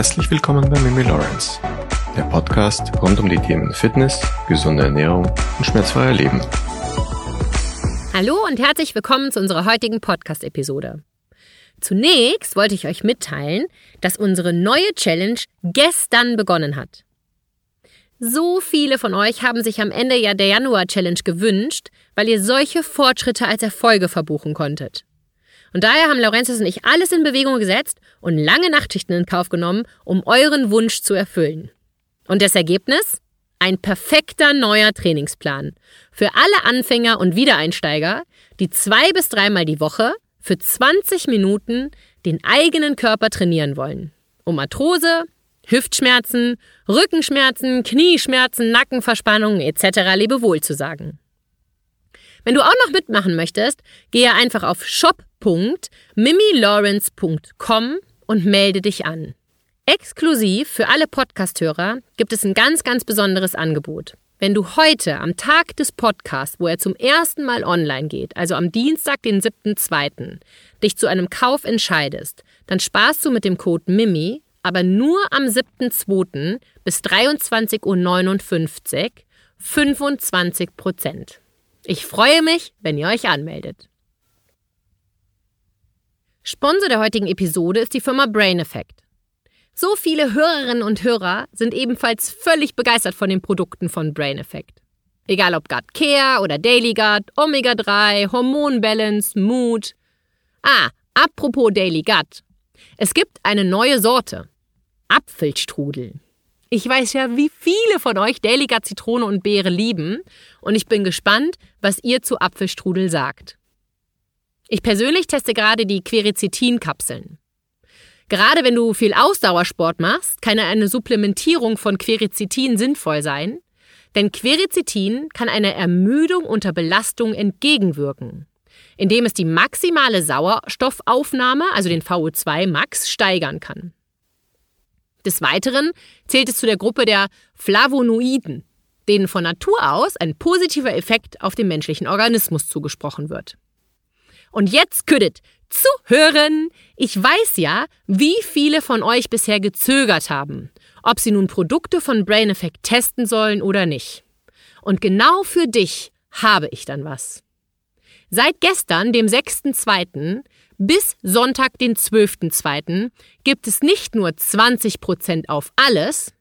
Herzlich willkommen bei Mimi Lawrence, der Podcast rund um die Themen Fitness, gesunde Ernährung und schmerzfreier Leben. Hallo und herzlich willkommen zu unserer heutigen Podcast-Episode. Zunächst wollte ich euch mitteilen, dass unsere neue Challenge gestern begonnen hat. So viele von euch haben sich am Ende ja der Januar-Challenge gewünscht, weil ihr solche Fortschritte als Erfolge verbuchen konntet. Und daher haben Laurentius und ich alles in Bewegung gesetzt und lange Nachtschichten in Kauf genommen, um euren Wunsch zu erfüllen. Und das Ergebnis? Ein perfekter neuer Trainingsplan. Für alle Anfänger und Wiedereinsteiger, die zwei bis dreimal die Woche für 20 Minuten den eigenen Körper trainieren wollen. Um Arthrose, Hüftschmerzen, Rückenschmerzen, Knieschmerzen, Nackenverspannungen etc. Lebewohl zu sagen. Wenn du auch noch mitmachen möchtest, gehe einfach auf shop.mimilawrence.com und melde dich an. Exklusiv für alle Podcasthörer gibt es ein ganz, ganz besonderes Angebot. Wenn du heute am Tag des Podcasts, wo er zum ersten Mal online geht, also am Dienstag, den 7.2., dich zu einem Kauf entscheidest, dann sparst du mit dem Code MIMI aber nur am 7.2. bis 23.59 Uhr 25 Prozent. Ich freue mich, wenn ihr euch anmeldet. Sponsor der heutigen Episode ist die Firma Brain Effect. So viele Hörerinnen und Hörer sind ebenfalls völlig begeistert von den Produkten von Brain Effect. Egal ob Gut Care oder Daily Gut, Omega 3, Hormon Balance, Mood. Ah, apropos Daily Gut. Es gibt eine neue Sorte. Apfelstrudel. Ich weiß ja, wie viele von euch Delica Zitrone und Beere lieben und ich bin gespannt, was ihr zu Apfelstrudel sagt. Ich persönlich teste gerade die Quercetin-Kapseln. Gerade wenn du viel Ausdauersport machst, kann eine Supplementierung von Quercetin sinnvoll sein, denn Quercetin kann einer Ermüdung unter Belastung entgegenwirken, indem es die maximale Sauerstoffaufnahme, also den VO2 Max, steigern kann. Des Weiteren zählt es zu der Gruppe der Flavonoiden, denen von Natur aus ein positiver Effekt auf den menschlichen Organismus zugesprochen wird. Und jetzt küdet zuhören! Ich weiß ja, wie viele von euch bisher gezögert haben, ob sie nun Produkte von Brain Effect testen sollen oder nicht. Und genau für dich habe ich dann was. Seit gestern, dem 6.2., bis Sonntag, den 12.2. gibt es nicht nur 20% auf alles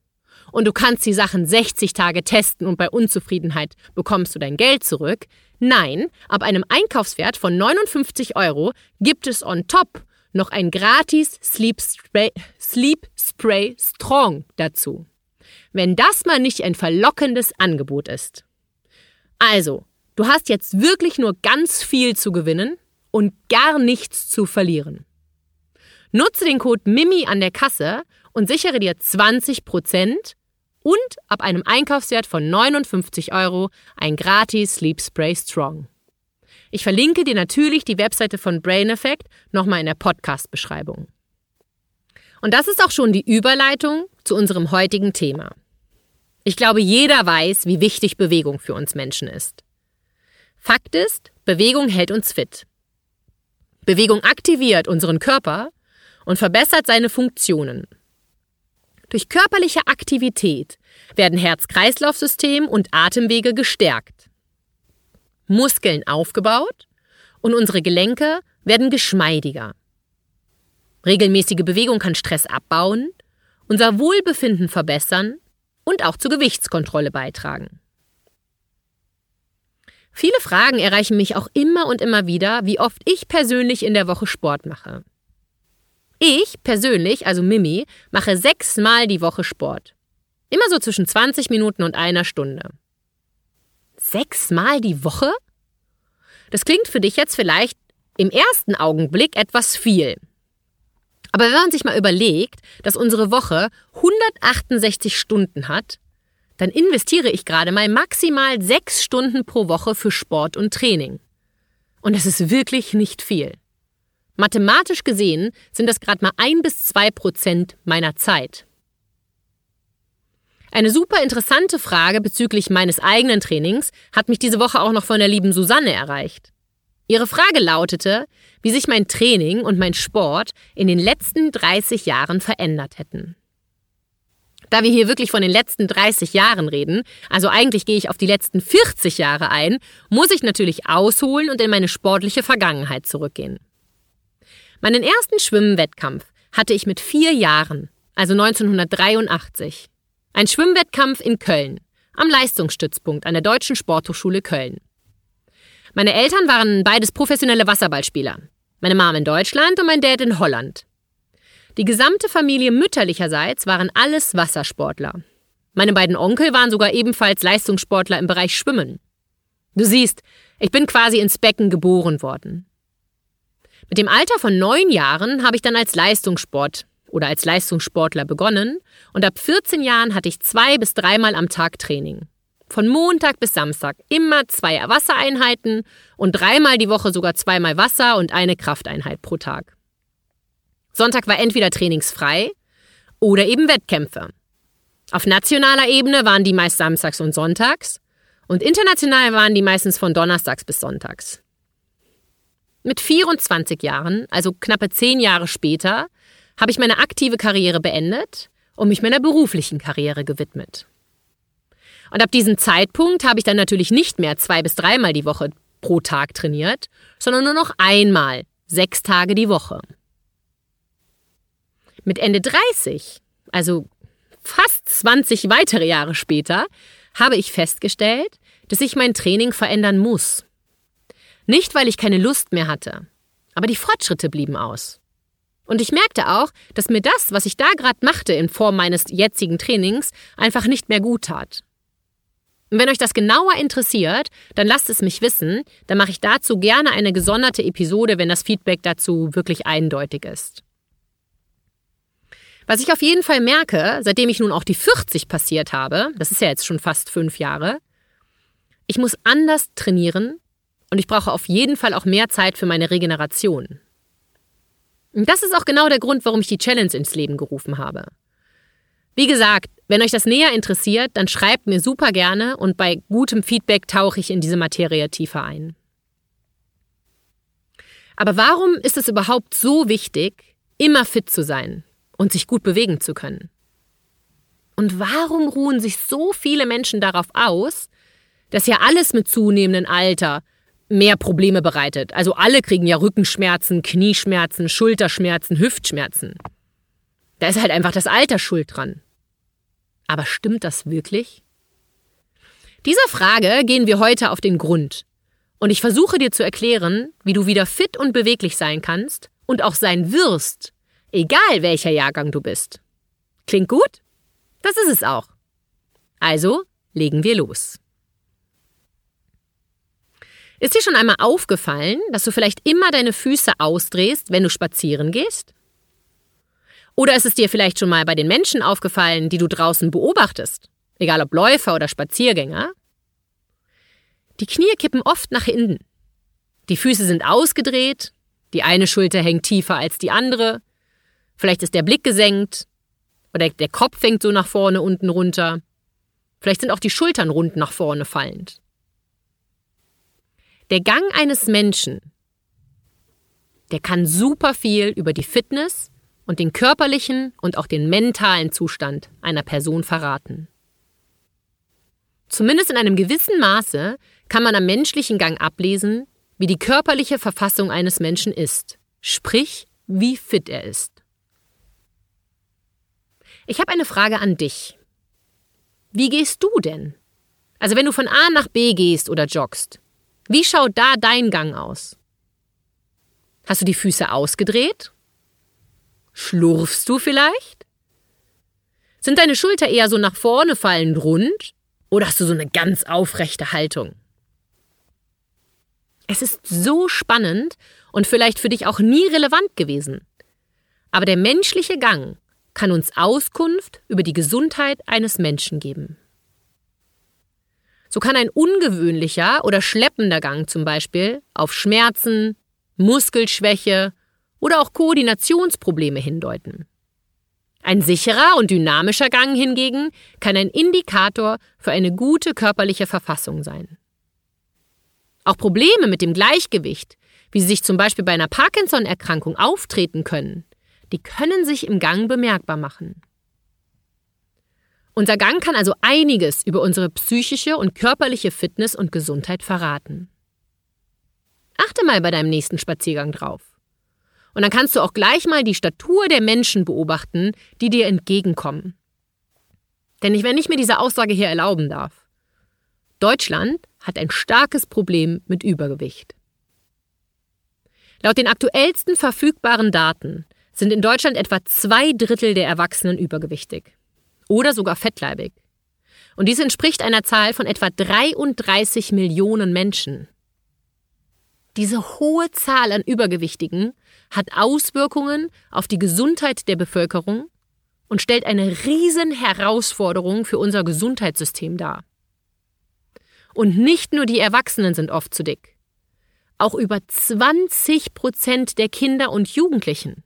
und du kannst die Sachen 60 Tage testen und bei Unzufriedenheit bekommst du dein Geld zurück. Nein, ab einem Einkaufswert von 59 Euro gibt es on top noch ein gratis Sleep Spray, Sleep Spray Strong dazu. Wenn das mal nicht ein verlockendes Angebot ist. Also, du hast jetzt wirklich nur ganz viel zu gewinnen und gar nichts zu verlieren. Nutze den Code MIMI an der Kasse und sichere dir 20% und ab einem Einkaufswert von 59 Euro ein gratis Sleep Spray Strong. Ich verlinke dir natürlich die Webseite von Brain Effect nochmal in der Podcast-Beschreibung. Und das ist auch schon die Überleitung zu unserem heutigen Thema. Ich glaube, jeder weiß, wie wichtig Bewegung für uns Menschen ist. Fakt ist, Bewegung hält uns fit. Bewegung aktiviert unseren Körper und verbessert seine Funktionen. Durch körperliche Aktivität werden Herz-Kreislauf-System und Atemwege gestärkt, Muskeln aufgebaut und unsere Gelenke werden geschmeidiger. Regelmäßige Bewegung kann Stress abbauen, unser Wohlbefinden verbessern und auch zur Gewichtskontrolle beitragen. Viele Fragen erreichen mich auch immer und immer wieder, wie oft ich persönlich in der Woche Sport mache. Ich persönlich, also Mimi, mache sechsmal die Woche Sport. Immer so zwischen 20 Minuten und einer Stunde. Sechsmal die Woche? Das klingt für dich jetzt vielleicht im ersten Augenblick etwas viel. Aber wenn man sich mal überlegt, dass unsere Woche 168 Stunden hat, dann investiere ich gerade mal maximal sechs Stunden pro Woche für Sport und Training. Und das ist wirklich nicht viel. Mathematisch gesehen sind das gerade mal ein bis zwei Prozent meiner Zeit. Eine super interessante Frage bezüglich meines eigenen Trainings hat mich diese Woche auch noch von der lieben Susanne erreicht. Ihre Frage lautete, wie sich mein Training und mein Sport in den letzten 30 Jahren verändert hätten. Da wir hier wirklich von den letzten 30 Jahren reden, also eigentlich gehe ich auf die letzten 40 Jahre ein, muss ich natürlich ausholen und in meine sportliche Vergangenheit zurückgehen. Meinen ersten Schwimmwettkampf hatte ich mit vier Jahren, also 1983. Ein Schwimmwettkampf in Köln, am Leistungsstützpunkt an der Deutschen Sporthochschule Köln. Meine Eltern waren beides professionelle Wasserballspieler. Meine Mom in Deutschland und mein Dad in Holland. Die gesamte Familie mütterlicherseits waren alles Wassersportler. Meine beiden Onkel waren sogar ebenfalls Leistungssportler im Bereich Schwimmen. Du siehst, ich bin quasi ins Becken geboren worden. Mit dem Alter von neun Jahren habe ich dann als Leistungssport oder als Leistungssportler begonnen und ab 14 Jahren hatte ich zwei bis dreimal am Tag Training. Von Montag bis Samstag immer zwei Wassereinheiten und dreimal die Woche sogar zweimal Wasser und eine Krafteinheit pro Tag. Sonntag war entweder trainingsfrei oder eben Wettkämpfe. Auf nationaler Ebene waren die meist samstags und sonntags und international waren die meistens von donnerstags bis sonntags. Mit 24 Jahren, also knappe zehn Jahre später, habe ich meine aktive Karriere beendet und mich meiner beruflichen Karriere gewidmet. Und ab diesem Zeitpunkt habe ich dann natürlich nicht mehr zwei bis dreimal die Woche pro Tag trainiert, sondern nur noch einmal, sechs Tage die Woche. Mit Ende 30, also fast 20 weitere Jahre später, habe ich festgestellt, dass ich mein Training verändern muss. Nicht, weil ich keine Lust mehr hatte, aber die Fortschritte blieben aus. Und ich merkte auch, dass mir das, was ich da gerade machte in Form meines jetzigen Trainings, einfach nicht mehr gut tat. Und wenn euch das genauer interessiert, dann lasst es mich wissen, dann mache ich dazu gerne eine gesonderte Episode, wenn das Feedback dazu wirklich eindeutig ist. Was ich auf jeden Fall merke, seitdem ich nun auch die 40 passiert habe, das ist ja jetzt schon fast fünf Jahre, ich muss anders trainieren und ich brauche auf jeden Fall auch mehr Zeit für meine Regeneration. Und das ist auch genau der Grund, warum ich die Challenge ins Leben gerufen habe. Wie gesagt, wenn euch das näher interessiert, dann schreibt mir super gerne und bei gutem Feedback tauche ich in diese Materie tiefer ein. Aber warum ist es überhaupt so wichtig, immer fit zu sein und sich gut bewegen zu können? Und warum ruhen sich so viele Menschen darauf aus, dass ja alles mit zunehmendem Alter mehr Probleme bereitet? Also alle kriegen ja Rückenschmerzen, Knieschmerzen, Schulterschmerzen, Hüftschmerzen. Da ist halt einfach das Alter schuld dran. Aber stimmt das wirklich? Dieser Frage gehen wir heute auf den Grund. Und ich versuche dir zu erklären, wie du wieder fit und beweglich sein kannst und auch sein wirst, egal welcher Jahrgang du bist. Klingt gut? Das ist es auch. Also legen wir los. Ist dir schon einmal aufgefallen, dass du vielleicht immer deine Füße ausdrehst, wenn du spazieren gehst? Oder ist es dir vielleicht schon mal bei den Menschen aufgefallen, die du draußen beobachtest? Egal ob Läufer oder Spaziergänger? Die Knie kippen oft nach hinten. Die Füße sind ausgedreht, die eine Schulter hängt tiefer als die andere, vielleicht ist der Blick gesenkt oder der Kopf hängt so nach vorne unten runter. Vielleicht sind auch die Schultern rund nach vorne fallend. Der Gang eines Menschen, der kann super viel über die Fitness und den körperlichen und auch den mentalen Zustand einer Person verraten. Zumindest in einem gewissen Maße kann man am menschlichen Gang ablesen, wie die körperliche Verfassung eines Menschen ist, sprich, wie fit er ist. Ich habe eine Frage an dich. Wie gehst du denn? Also wenn du von A nach B gehst oder joggst, wie schaut da dein Gang aus? Hast du die Füße ausgedreht Schlurfst du vielleicht? Sind deine Schulter eher so nach vorne fallend rund? Oder hast du so eine ganz aufrechte Haltung? Es ist so spannend und vielleicht für dich auch nie relevant gewesen. Aber der menschliche Gang kann uns Auskunft über die Gesundheit eines Menschen geben. So kann ein ungewöhnlicher oder schleppender Gang zum Beispiel auf Schmerzen, Muskelschwäche oder auch Koordinationsprobleme hindeuten. Ein sicherer und dynamischer Gang hingegen kann ein Indikator für eine gute körperliche Verfassung sein. Auch Probleme mit dem Gleichgewicht, wie sie sich zum Beispiel bei einer Parkinson-Erkrankung auftreten können, die können sich im Gang bemerkbar machen. Unser Gang kann also einiges über unsere psychische und körperliche Fitness und Gesundheit verraten. Achte mal bei deinem nächsten Spaziergang drauf. Und dann kannst du auch gleich mal die Statur der Menschen beobachten, die dir entgegenkommen. Denn wenn ich mir diese Aussage hier erlauben darf, Deutschland hat ein starkes Problem mit Übergewicht. Laut den aktuellsten verfügbaren Daten sind in Deutschland etwa zwei Drittel der Erwachsenen übergewichtig oder sogar fettleibig. Und dies entspricht einer Zahl von etwa 33 Millionen Menschen. Diese hohe Zahl an Übergewichtigen hat Auswirkungen auf die Gesundheit der Bevölkerung und stellt eine riesen Herausforderung für unser Gesundheitssystem dar. Und nicht nur die Erwachsenen sind oft zu dick. Auch über 20 Prozent der Kinder und Jugendlichen.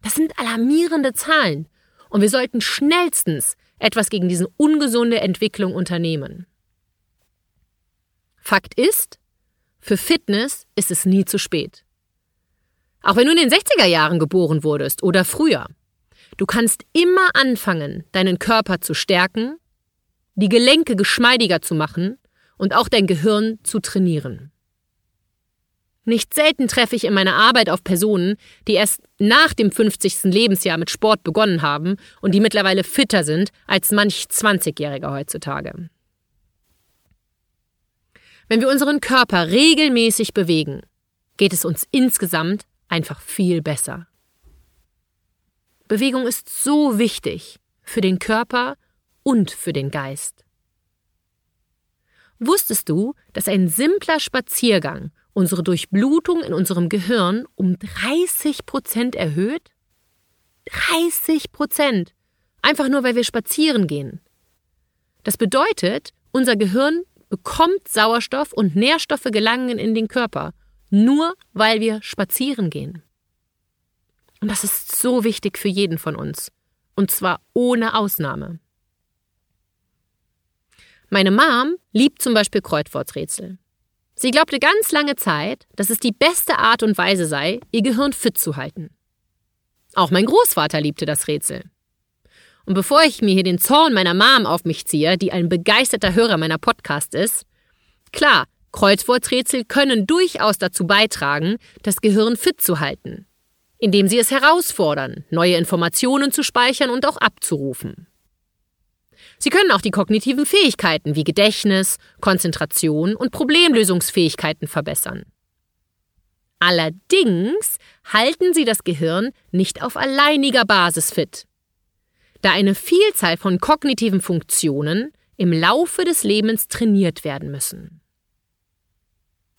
Das sind alarmierende Zahlen. Und wir sollten schnellstens etwas gegen diese ungesunde Entwicklung unternehmen. Fakt ist, für Fitness ist es nie zu spät. Auch wenn du in den 60er Jahren geboren wurdest oder früher. Du kannst immer anfangen, deinen Körper zu stärken, die Gelenke geschmeidiger zu machen und auch dein Gehirn zu trainieren. Nicht selten treffe ich in meiner Arbeit auf Personen, die erst nach dem 50. Lebensjahr mit Sport begonnen haben und die mittlerweile fitter sind als manch 20-Jähriger heutzutage. Wenn wir unseren Körper regelmäßig bewegen, geht es uns insgesamt einfach viel besser. Bewegung ist so wichtig für den Körper und für den Geist. Wusstest du, dass ein simpler Spaziergang unsere Durchblutung in unserem Gehirn um 30 Prozent erhöht? 30 Prozent! Einfach nur, weil wir spazieren gehen. Das bedeutet, unser Gehirn bekommt Sauerstoff und Nährstoffe gelangen in den Körper, nur weil wir spazieren gehen. Und das ist so wichtig für jeden von uns. Und zwar ohne Ausnahme. Meine Mom liebt zum Beispiel Kreuzworträtsel. Sie glaubte ganz lange Zeit, dass es die beste Art und Weise sei, ihr Gehirn fit zu halten. Auch mein Großvater liebte das Rätsel. Und bevor ich mir hier den Zorn meiner Mom auf mich ziehe, die ein begeisterter Hörer meiner Podcast ist, klar, Kreuzworträtsel können durchaus dazu beitragen, das Gehirn fit zu halten, indem sie es herausfordern, neue Informationen zu speichern und auch abzurufen. Sie können auch die kognitiven Fähigkeiten wie Gedächtnis, Konzentration und Problemlösungsfähigkeiten verbessern. Allerdings halten sie das Gehirn nicht auf alleiniger Basis fit, da eine Vielzahl von kognitiven Funktionen im Laufe des Lebens trainiert werden müssen.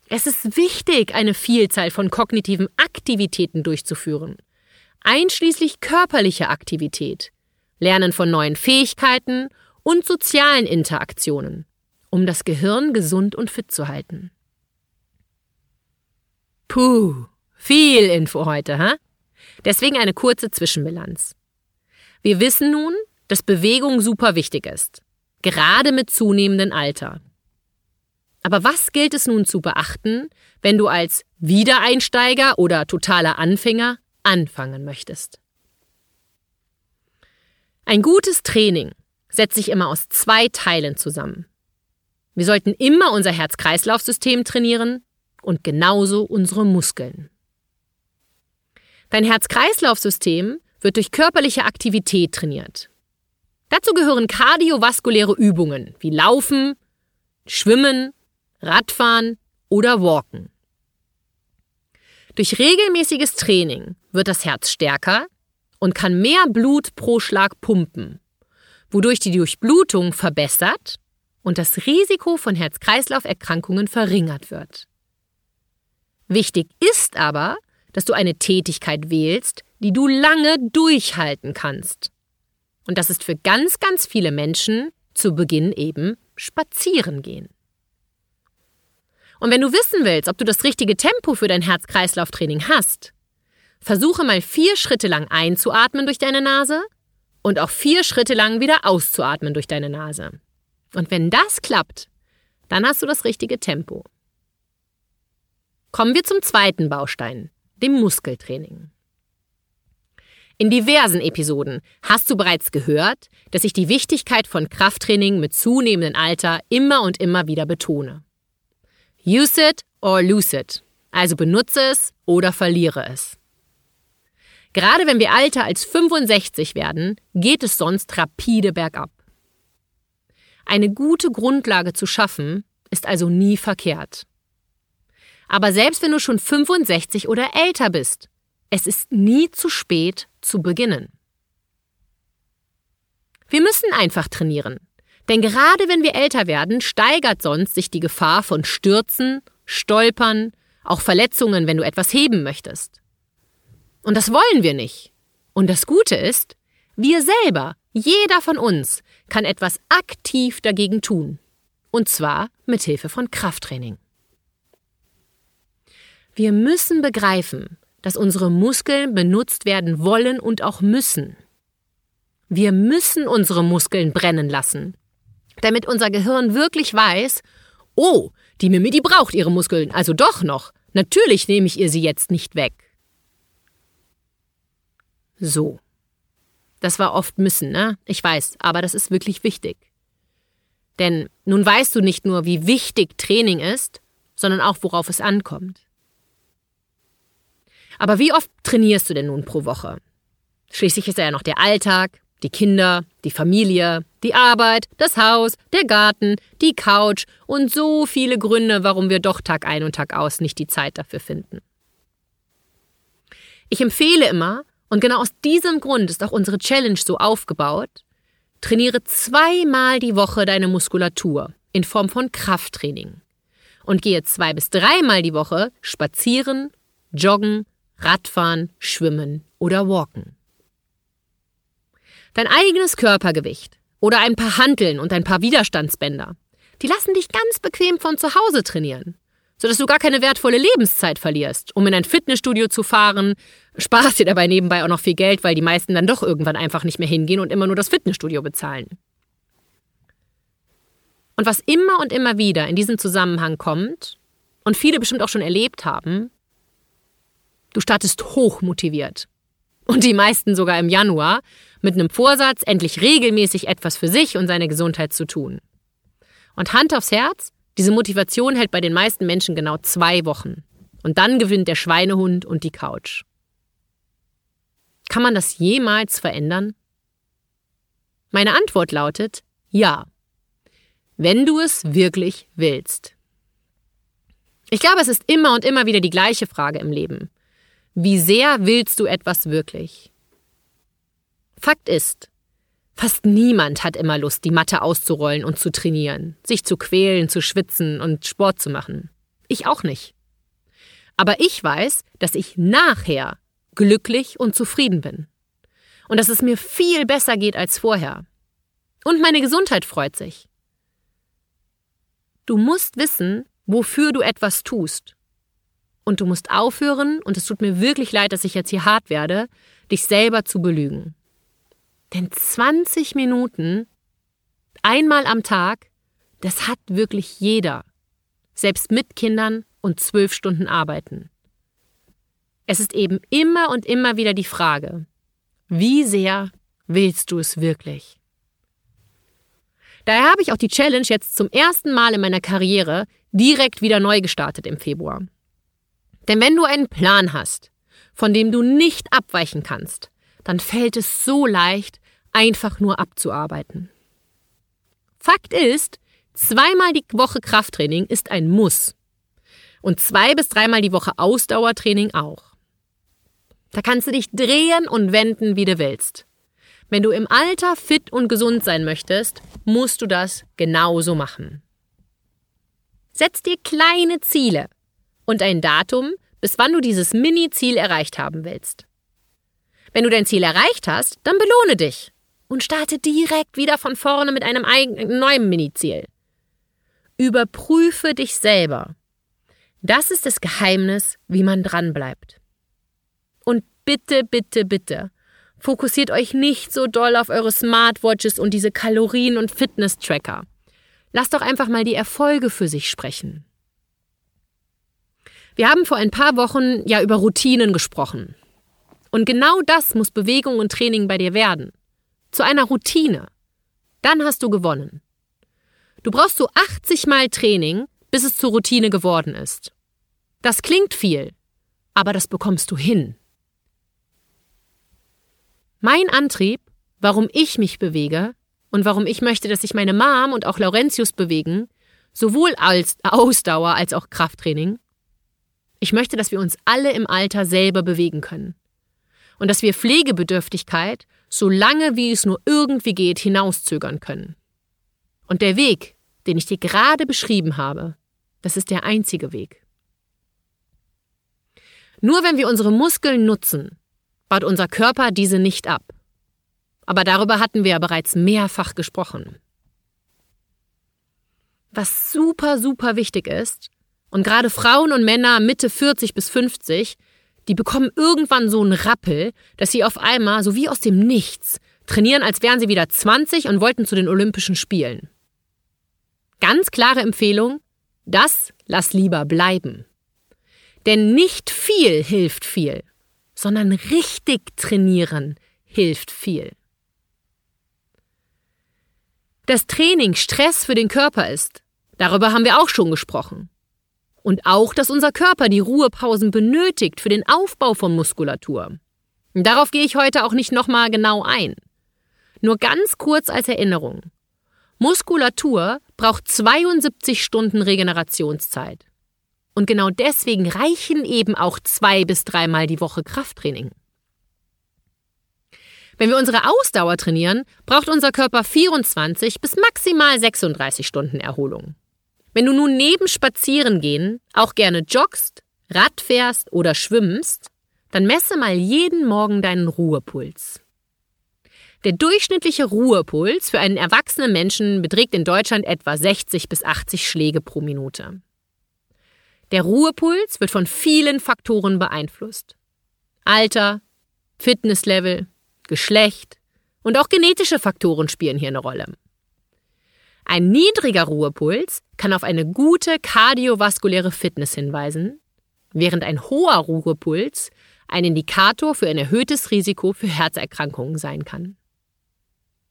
Es ist wichtig, eine Vielzahl von kognitiven Aktivitäten durchzuführen, einschließlich körperlicher Aktivität, Lernen von neuen Fähigkeiten und sozialen Interaktionen, um das Gehirn gesund und fit zu halten. Puh, viel Info heute, ha? Deswegen eine kurze Zwischenbilanz. Wir wissen nun, dass Bewegung super wichtig ist, gerade mit zunehmendem Alter. Aber was gilt es nun zu beachten, wenn du als Wiedereinsteiger oder totaler Anfänger anfangen möchtest? Ein gutes Training setzt sich immer aus zwei Teilen zusammen. Wir sollten immer unser Herz-Kreislauf-System trainieren und genauso unsere Muskeln. Dein Herz-Kreislauf-System wird durch körperliche Aktivität trainiert. Dazu gehören kardiovaskuläre Übungen wie Laufen, Schwimmen, Radfahren oder Walken. Durch regelmäßiges Training wird das Herz stärker und kann mehr Blut pro Schlag pumpen wodurch die Durchblutung verbessert und das Risiko von Herz-Kreislauf-Erkrankungen verringert wird. Wichtig ist aber, dass du eine Tätigkeit wählst, die du lange durchhalten kannst. Und das ist für ganz, ganz viele Menschen zu Beginn eben spazieren gehen. Und wenn du wissen willst, ob du das richtige Tempo für dein Herz-Kreislauf-Training hast, versuche mal vier Schritte lang einzuatmen durch deine Nase und auch vier Schritte lang wieder auszuatmen durch deine Nase. Und wenn das klappt, dann hast du das richtige Tempo. Kommen wir zum zweiten Baustein, dem Muskeltraining. In diversen Episoden hast du bereits gehört, dass ich die Wichtigkeit von Krafttraining mit zunehmendem Alter immer und immer wieder betone. Use it or lose it. Also benutze es oder verliere es. Gerade wenn wir älter als 65 werden, geht es sonst rapide bergab. Eine gute Grundlage zu schaffen, ist also nie verkehrt. Aber selbst wenn du schon 65 oder älter bist, es ist nie zu spät zu beginnen. Wir müssen einfach trainieren. Denn gerade wenn wir älter werden, steigert sonst sich die Gefahr von Stürzen, Stolpern, auch Verletzungen, wenn du etwas heben möchtest. Und das wollen wir nicht. Und das Gute ist, wir selber, jeder von uns, kann etwas aktiv dagegen tun. Und zwar mit Hilfe von Krafttraining. Wir müssen begreifen, dass unsere Muskeln benutzt werden wollen und auch müssen. Wir müssen unsere Muskeln brennen lassen, damit unser Gehirn wirklich weiß, oh, die Mimi, die braucht ihre Muskeln, also doch noch. Natürlich nehme ich ihr sie jetzt nicht weg. So. Das war oft müssen, ne? Ich weiß, aber das ist wirklich wichtig. Denn nun weißt du nicht nur, wie wichtig Training ist, sondern auch, worauf es ankommt. Aber wie oft trainierst du denn nun pro Woche? Schließlich ist ja noch der Alltag, die Kinder, die Familie, die Arbeit, das Haus, der Garten, die Couch und so viele Gründe, warum wir doch Tag ein und Tag aus nicht die Zeit dafür finden. Ich empfehle immer, und genau aus diesem Grund ist auch unsere Challenge so aufgebaut, trainiere zweimal die Woche deine Muskulatur in Form von Krafttraining und gehe zwei bis dreimal die Woche spazieren, joggen Radfahren, Schwimmen oder Walken. Dein eigenes Körpergewicht oder ein paar Hanteln und ein paar Widerstandsbänder, die lassen dich ganz bequem von zu Hause trainieren, sodass du gar keine wertvolle Lebenszeit verlierst, um in ein Fitnessstudio zu fahren, sparst dir dabei nebenbei auch noch viel Geld, weil die meisten dann doch irgendwann einfach nicht mehr hingehen und immer nur das Fitnessstudio bezahlen. Und was immer und immer wieder in diesem Zusammenhang kommt, und viele bestimmt auch schon erlebt haben, Du startest hoch motiviert. Und die meisten sogar im Januar mit einem Vorsatz, endlich regelmäßig etwas für sich und seine Gesundheit zu tun. Und Hand aufs Herz, diese Motivation hält bei den meisten Menschen genau zwei Wochen. Und dann gewinnt der Schweinehund und die Couch. Kann man das jemals verändern? Meine Antwort lautet ja. Wenn du es wirklich willst. Ich glaube, es ist immer und immer wieder die gleiche Frage im Leben. Wie sehr willst du etwas wirklich? Fakt ist, fast niemand hat immer Lust, die Matte auszurollen und zu trainieren, sich zu quälen, zu schwitzen und Sport zu machen. Ich auch nicht. Aber ich weiß, dass ich nachher glücklich und zufrieden bin. Und dass es mir viel besser geht als vorher. Und meine Gesundheit freut sich. Du musst wissen, wofür du etwas tust. Und du musst aufhören, und es tut mir wirklich leid, dass ich jetzt hier hart werde, dich selber zu belügen. Denn 20 Minuten, einmal am Tag, das hat wirklich jeder. Selbst mit Kindern und zwölf Stunden arbeiten. Es ist eben immer und immer wieder die Frage, wie sehr willst du es wirklich? Daher habe ich auch die Challenge jetzt zum ersten Mal in meiner Karriere direkt wieder neu gestartet im Februar. Denn wenn du einen Plan hast, von dem du nicht abweichen kannst, dann fällt es so leicht, einfach nur abzuarbeiten. Fakt ist, zweimal die Woche Krafttraining ist ein Muss. Und zwei bis dreimal die Woche Ausdauertraining auch. Da kannst du dich drehen und wenden, wie du willst. Wenn du im Alter fit und gesund sein möchtest, musst du das genauso machen. Setz dir kleine Ziele und ein Datum, bis wann du dieses Mini-Ziel erreicht haben willst. Wenn du dein Ziel erreicht hast, dann belohne dich und starte direkt wieder von vorne mit einem neuen Mini-Ziel. Überprüfe dich selber. Das ist das Geheimnis, wie man dranbleibt. Und bitte, bitte, bitte, fokussiert euch nicht so doll auf eure Smartwatches und diese Kalorien- und Fitness-Tracker. Lasst doch einfach mal die Erfolge für sich sprechen. Wir haben vor ein paar Wochen ja über Routinen gesprochen. Und genau das muss Bewegung und Training bei dir werden. Zu einer Routine. Dann hast du gewonnen. Du brauchst so 80 Mal Training, bis es zur Routine geworden ist. Das klingt viel, aber das bekommst du hin. Mein Antrieb, warum ich mich bewege und warum ich möchte, dass sich meine Mom und auch Laurentius bewegen, sowohl als Ausdauer als auch Krafttraining, ich möchte, dass wir uns alle im Alter selber bewegen können. Und dass wir Pflegebedürftigkeit, so lange wie es nur irgendwie geht, hinauszögern können. Und der Weg, den ich dir gerade beschrieben habe, das ist der einzige Weg. Nur wenn wir unsere Muskeln nutzen, baut unser Körper diese nicht ab. Aber darüber hatten wir ja bereits mehrfach gesprochen. Was super, super wichtig ist, und gerade Frauen und Männer Mitte 40 bis 50, die bekommen irgendwann so einen Rappel, dass sie auf einmal, so wie aus dem Nichts, trainieren, als wären sie wieder 20 und wollten zu den Olympischen Spielen. Ganz klare Empfehlung, das lass lieber bleiben. Denn nicht viel hilft viel, sondern richtig trainieren hilft viel. Dass Training Stress für den Körper ist, darüber haben wir auch schon gesprochen. Und auch, dass unser Körper die Ruhepausen benötigt für den Aufbau von Muskulatur. Darauf gehe ich heute auch nicht nochmal genau ein. Nur ganz kurz als Erinnerung. Muskulatur braucht 72 Stunden Regenerationszeit. Und genau deswegen reichen eben auch zwei bis dreimal die Woche Krafttraining. Wenn wir unsere Ausdauer trainieren, braucht unser Körper 24 bis maximal 36 Stunden Erholung. Wenn du nun neben Spazierengehen auch gerne joggst, Rad fährst oder schwimmst, dann messe mal jeden Morgen deinen Ruhepuls. Der durchschnittliche Ruhepuls für einen erwachsenen Menschen beträgt in Deutschland etwa 60 bis 80 Schläge pro Minute. Der Ruhepuls wird von vielen Faktoren beeinflusst. Alter, Fitnesslevel, Geschlecht und auch genetische Faktoren spielen hier eine Rolle. Ein niedriger Ruhepuls kann auf eine gute kardiovaskuläre Fitness hinweisen, während ein hoher Ruhepuls ein Indikator für ein erhöhtes Risiko für Herzerkrankungen sein kann.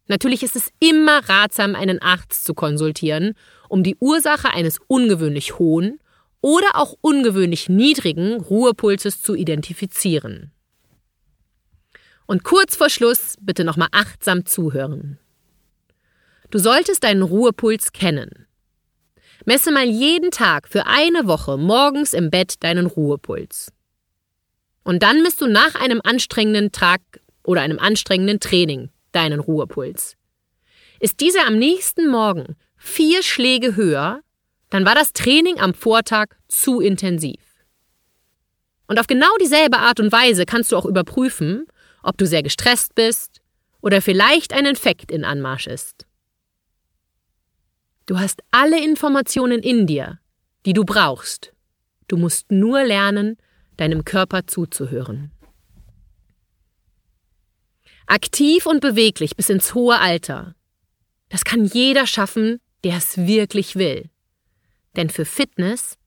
Natürlich ist es immer ratsam, einen Arzt zu konsultieren, um die Ursache eines ungewöhnlich hohen oder auch ungewöhnlich niedrigen Ruhepulses zu identifizieren. Und kurz vor Schluss bitte nochmal achtsam zuhören. Du solltest deinen Ruhepuls kennen. Messe mal jeden Tag für eine Woche morgens im Bett deinen Ruhepuls. Und dann misst du nach einem anstrengenden Tag oder einem anstrengenden Training deinen Ruhepuls. Ist dieser am nächsten Morgen vier Schläge höher, dann war das Training am Vortag zu intensiv. Und auf genau dieselbe Art und Weise kannst du auch überprüfen, ob du sehr gestresst bist oder vielleicht ein Infekt in Anmarsch ist. Du hast alle Informationen in dir, die du brauchst. Du musst nur lernen, deinem Körper zuzuhören. Aktiv und beweglich bis ins hohe Alter. Das kann jeder schaffen, der es wirklich will. Denn für Fitness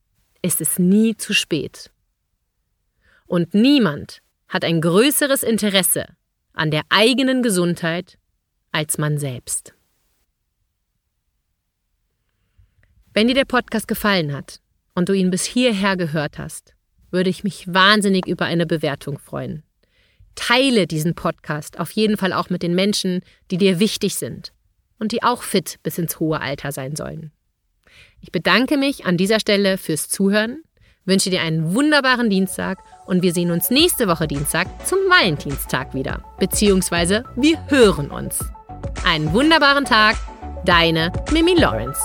ist es nie zu spät. Und niemand hat ein größeres Interesse an der eigenen Gesundheit als man selbst. Wenn dir der Podcast gefallen hat und du ihn bis hierher gehört hast, würde ich mich wahnsinnig über eine Bewertung freuen. Teile diesen Podcast auf jeden Fall auch mit den Menschen, die dir wichtig sind und die auch fit bis ins hohe Alter sein sollen. Ich bedanke mich an dieser Stelle fürs Zuhören, wünsche dir einen wunderbaren Dienstag und wir sehen uns nächste Woche Dienstag zum Valentinstag wieder. Beziehungsweise wir hören uns. Einen wunderbaren Tag, deine Mimi Lawrence.